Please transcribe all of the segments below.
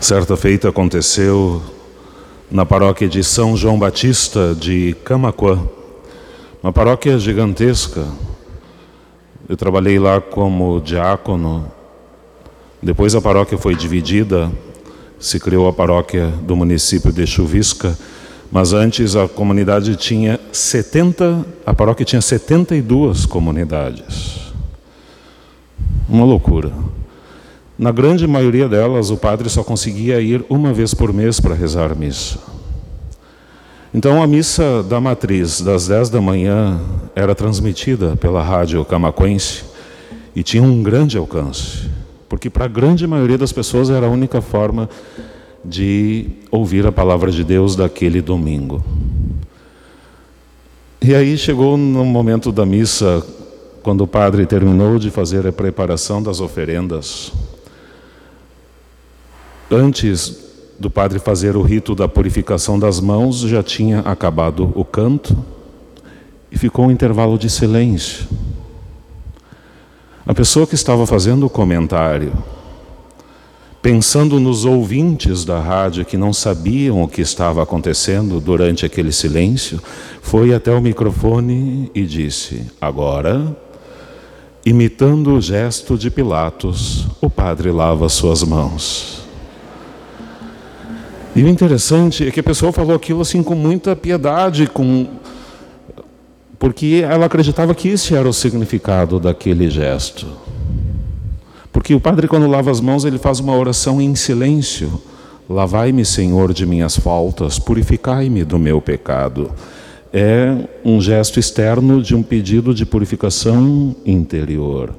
Certa feita aconteceu na paróquia de São João Batista de Camacuã, uma paróquia gigantesca. Eu trabalhei lá como diácono. Depois a paróquia foi dividida, se criou a paróquia do município de Chuvisca, mas antes a comunidade tinha 70, a paróquia tinha 72 comunidades. Uma loucura. Na grande maioria delas, o padre só conseguia ir uma vez por mês para rezar a missa. Então, a missa da matriz, das 10 da manhã, era transmitida pela rádio camaquense e tinha um grande alcance, porque para a grande maioria das pessoas era a única forma de ouvir a palavra de Deus daquele domingo. E aí chegou no momento da missa, quando o padre terminou de fazer a preparação das oferendas, Antes do padre fazer o rito da purificação das mãos, já tinha acabado o canto e ficou um intervalo de silêncio. A pessoa que estava fazendo o comentário, pensando nos ouvintes da rádio que não sabiam o que estava acontecendo durante aquele silêncio, foi até o microfone e disse: Agora, imitando o gesto de Pilatos, o padre lava suas mãos. E o interessante é que a pessoa falou aquilo assim com muita piedade, com porque ela acreditava que esse era o significado daquele gesto. Porque o padre, quando lava as mãos, ele faz uma oração em silêncio. Lavai-me, Senhor, de minhas faltas, purificai-me do meu pecado. É um gesto externo de um pedido de purificação interior.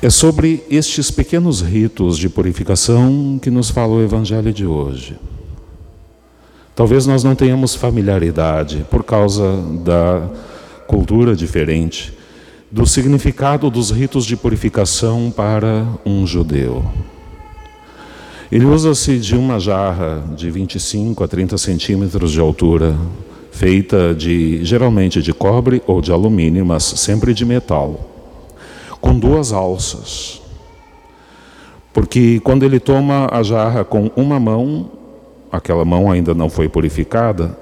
É sobre estes pequenos ritos de purificação que nos fala o Evangelho de hoje. Talvez nós não tenhamos familiaridade por causa da cultura diferente do significado dos ritos de purificação para um judeu. Ele usa-se de uma jarra de 25 a 30 centímetros de altura, feita de geralmente de cobre ou de alumínio, mas sempre de metal com duas alças. Porque quando ele toma a jarra com uma mão, aquela mão ainda não foi purificada,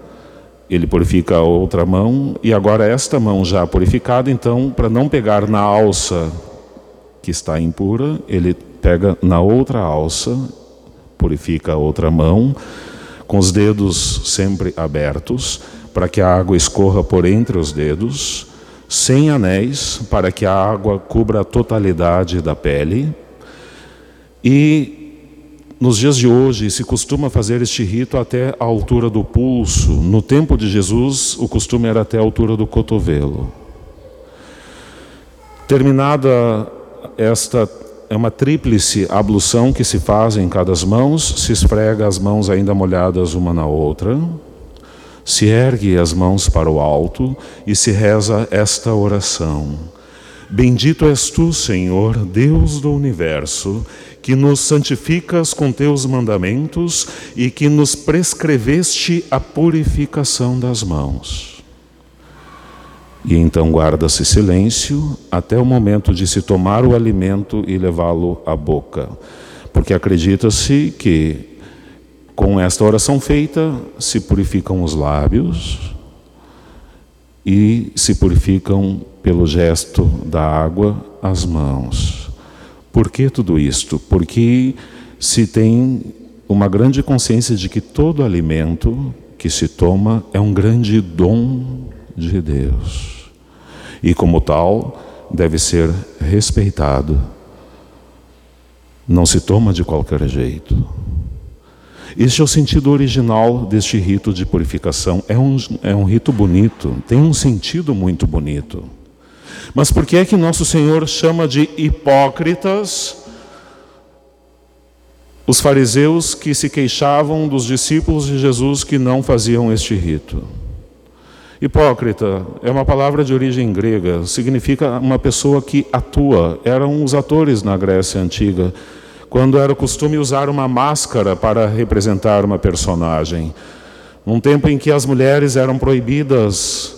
ele purifica a outra mão, e agora esta mão já purificada, então, para não pegar na alça que está impura, ele pega na outra alça, purifica a outra mão, com os dedos sempre abertos, para que a água escorra por entre os dedos sem anéis, para que a água cubra a totalidade da pele. E nos dias de hoje se costuma fazer este rito até a altura do pulso. No tempo de Jesus, o costume era até a altura do cotovelo. Terminada esta é uma tríplice ablução que se faz em cada mãos, se esfrega as mãos ainda molhadas uma na outra se ergue as mãos para o alto e se reza esta oração. Bendito és tu, Senhor, Deus do universo, que nos santificas com teus mandamentos e que nos prescreveste a purificação das mãos. E então guarda-se silêncio até o momento de se tomar o alimento e levá-lo à boca, porque acredita-se que com esta oração feita, se purificam os lábios e se purificam pelo gesto da água as mãos. Por que tudo isto? Porque se tem uma grande consciência de que todo alimento que se toma é um grande dom de Deus. E como tal, deve ser respeitado. Não se toma de qualquer jeito. Este é o sentido original deste rito de purificação. É um, é um rito bonito, tem um sentido muito bonito. Mas por que é que nosso Senhor chama de hipócritas os fariseus que se queixavam dos discípulos de Jesus que não faziam este rito? Hipócrita é uma palavra de origem grega, significa uma pessoa que atua. Eram os atores na Grécia antiga quando era costume usar uma máscara para representar uma personagem. Num tempo em que as mulheres eram proibidas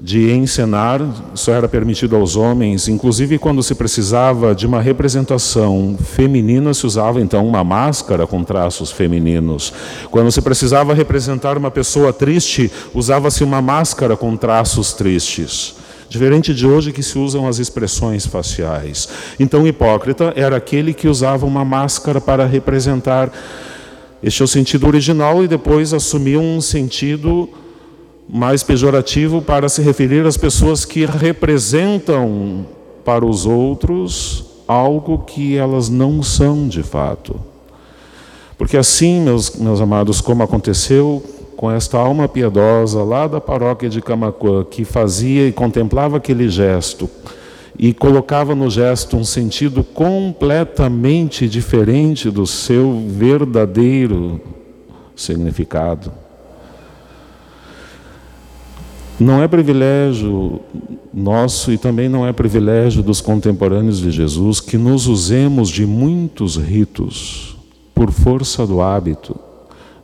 de encenar, isso era permitido aos homens, inclusive quando se precisava de uma representação feminina, se usava então uma máscara com traços femininos. Quando se precisava representar uma pessoa triste, usava-se uma máscara com traços tristes. Diferente de hoje que se usam as expressões faciais. Então, hipócrita era aquele que usava uma máscara para representar. Este é o sentido original e depois assumiu um sentido mais pejorativo para se referir às pessoas que representam para os outros algo que elas não são de fato. Porque assim, meus, meus amados, como aconteceu com esta alma piedosa lá da paróquia de Camacuã, que fazia e contemplava aquele gesto e colocava no gesto um sentido completamente diferente do seu verdadeiro significado. Não é privilégio nosso e também não é privilégio dos contemporâneos de Jesus que nos usemos de muitos ritos por força do hábito,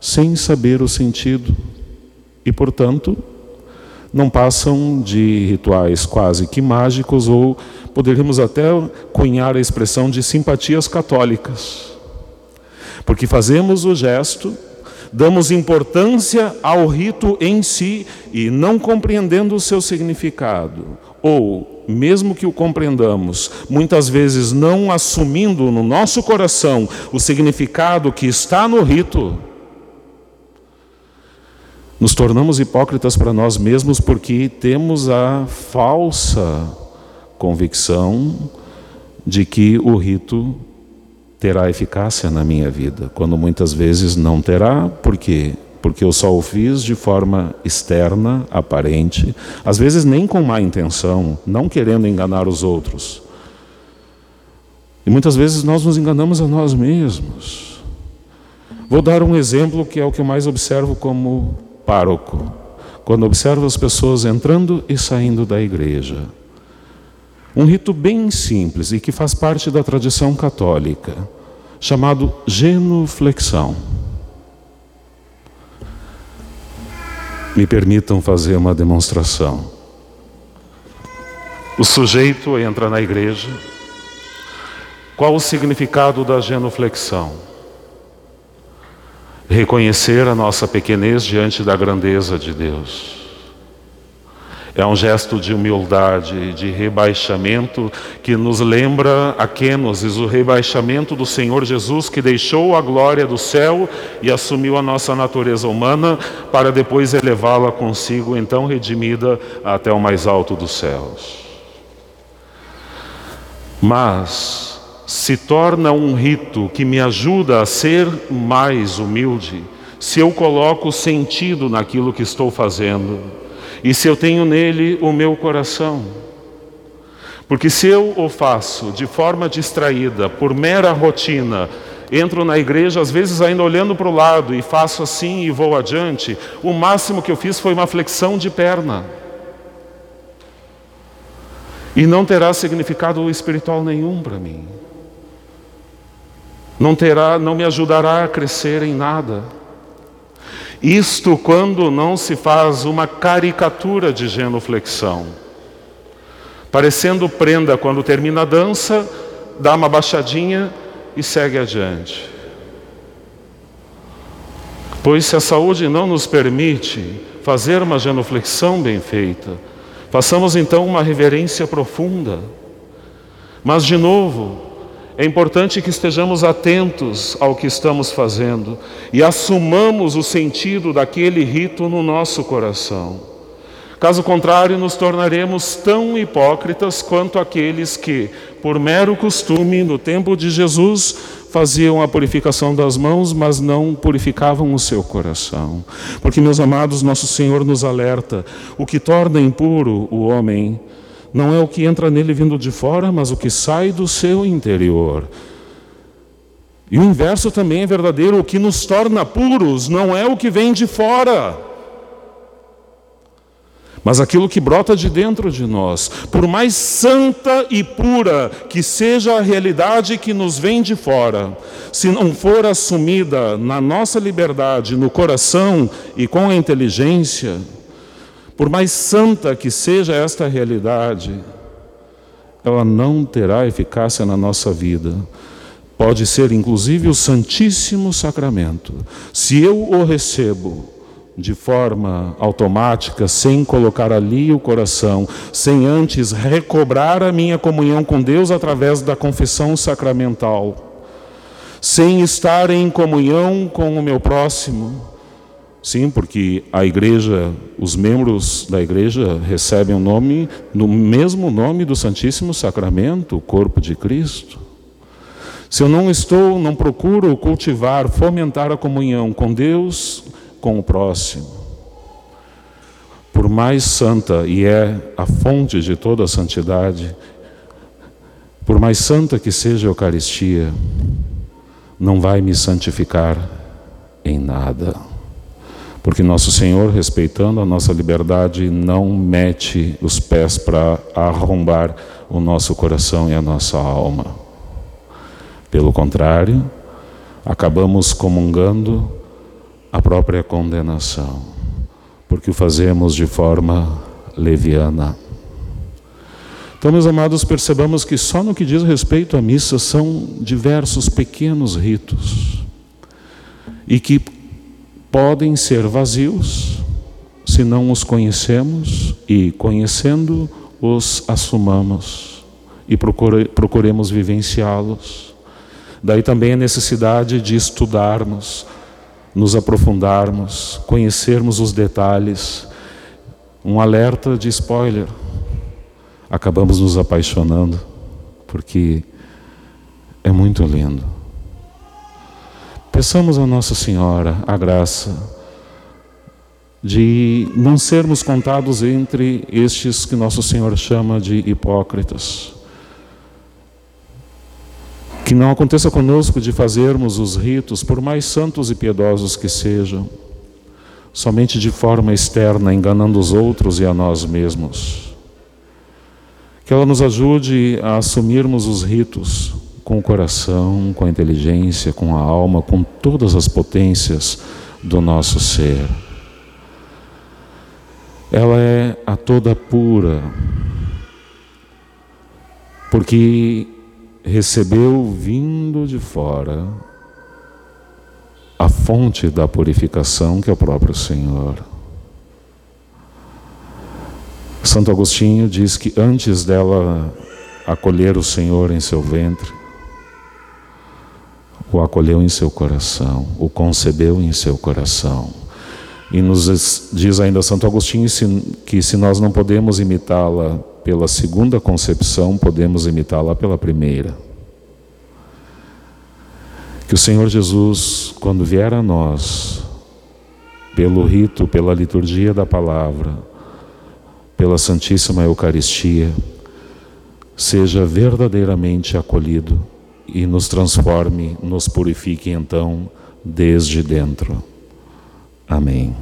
sem saber o sentido e, portanto, não passam de rituais quase que mágicos ou poderíamos até cunhar a expressão de simpatias católicas. Porque fazemos o gesto damos importância ao rito em si e não compreendendo o seu significado, ou, mesmo que o compreendamos, muitas vezes não assumindo no nosso coração o significado que está no rito, nos tornamos hipócritas para nós mesmos porque temos a falsa convicção de que o rito terá eficácia na minha vida, quando muitas vezes não terá, por quê? Porque eu só o fiz de forma externa, aparente, às vezes nem com má intenção, não querendo enganar os outros. E muitas vezes nós nos enganamos a nós mesmos. Vou dar um exemplo que é o que eu mais observo como pároco. Quando observo as pessoas entrando e saindo da igreja. Um rito bem simples e que faz parte da tradição católica, chamado genuflexão. Me permitam fazer uma demonstração. O sujeito entra na igreja. Qual o significado da genuflexão? Reconhecer a nossa pequenez diante da grandeza de Deus. É um gesto de humildade, de rebaixamento, que nos lembra a Kenosis, o rebaixamento do Senhor Jesus, que deixou a glória do céu e assumiu a nossa natureza humana, para depois elevá-la consigo, então redimida até o mais alto dos céus. Mas se torna um rito que me ajuda a ser mais humilde, se eu coloco sentido naquilo que estou fazendo e se eu tenho nele o meu coração. Porque se eu o faço de forma distraída, por mera rotina, entro na igreja, às vezes ainda olhando para o lado e faço assim e vou adiante, o máximo que eu fiz foi uma flexão de perna. E não terá significado espiritual nenhum para mim. Não terá, não me ajudará a crescer em nada. Isto quando não se faz uma caricatura de genuflexão. Parecendo prenda quando termina a dança, dá uma baixadinha e segue adiante. Pois se a saúde não nos permite fazer uma genuflexão bem feita, façamos então uma reverência profunda. Mas, de novo, é importante que estejamos atentos ao que estamos fazendo e assumamos o sentido daquele rito no nosso coração. Caso contrário, nos tornaremos tão hipócritas quanto aqueles que, por mero costume, no tempo de Jesus, faziam a purificação das mãos, mas não purificavam o seu coração. Porque, meus amados, nosso Senhor nos alerta: o que torna impuro o homem não é o que entra nele vindo de fora, mas o que sai do seu interior. E o inverso também é verdadeiro: o que nos torna puros não é o que vem de fora, mas aquilo que brota de dentro de nós. Por mais santa e pura que seja a realidade que nos vem de fora, se não for assumida na nossa liberdade, no coração e com a inteligência, Por mais santa que seja esta realidade, ela não terá eficácia na nossa vida. Pode ser inclusive o Santíssimo Sacramento. Se eu o recebo de forma automática, sem colocar ali o coração, sem antes recobrar a minha comunhão com Deus através da confissão sacramental, sem estar em comunhão com o meu próximo, Sim, porque a igreja, os membros da igreja recebem o nome, no mesmo nome do Santíssimo Sacramento, o corpo de Cristo. Se eu não estou, não procuro cultivar, fomentar a comunhão com Deus, com o próximo, por mais santa, e é a fonte de toda a santidade, por mais santa que seja a Eucaristia, não vai me santificar em nada. Porque nosso Senhor, respeitando a nossa liberdade, não mete os pés para arrombar o nosso coração e a nossa alma. Pelo contrário, acabamos comungando a própria condenação, porque o fazemos de forma leviana. Então, meus amados, percebamos que só no que diz respeito à missa são diversos pequenos ritos e que podem ser vazios se não os conhecemos e, conhecendo, os assumamos e procure, procuremos vivenciá-los. Daí também a necessidade de estudarmos, nos aprofundarmos, conhecermos os detalhes. Um alerta de spoiler. Acabamos nos apaixonando, porque é muito lindo. Peçamos a Nossa Senhora a graça de não sermos contados entre estes que Nosso Senhor chama de hipócritas. Que não aconteça conosco de fazermos os ritos, por mais santos e piedosos que sejam, somente de forma externa, enganando os outros e a nós mesmos. Que ela nos ajude a assumirmos os ritos com o coração, com a inteligência, com a alma, com todas as potências do nosso ser. Ela é a toda pura, porque recebeu vindo de fora a fonte da purificação que é o próprio Senhor. Santo Agostinho diz que antes dela acolher o Senhor em seu ventre, o acolheu em seu coração, o concebeu em seu coração. E nos diz ainda Santo Agostinho que se nós não podemos imitá-la pela segunda concepção, podemos imitá-la pela primeira. Que o Senhor Jesus, quando vier a nós, pelo rito, pela liturgia da palavra, pela Santíssima Eucaristia, seja verdadeiramente acolhido e nos transforme, nos purifique então desde dentro. Amém.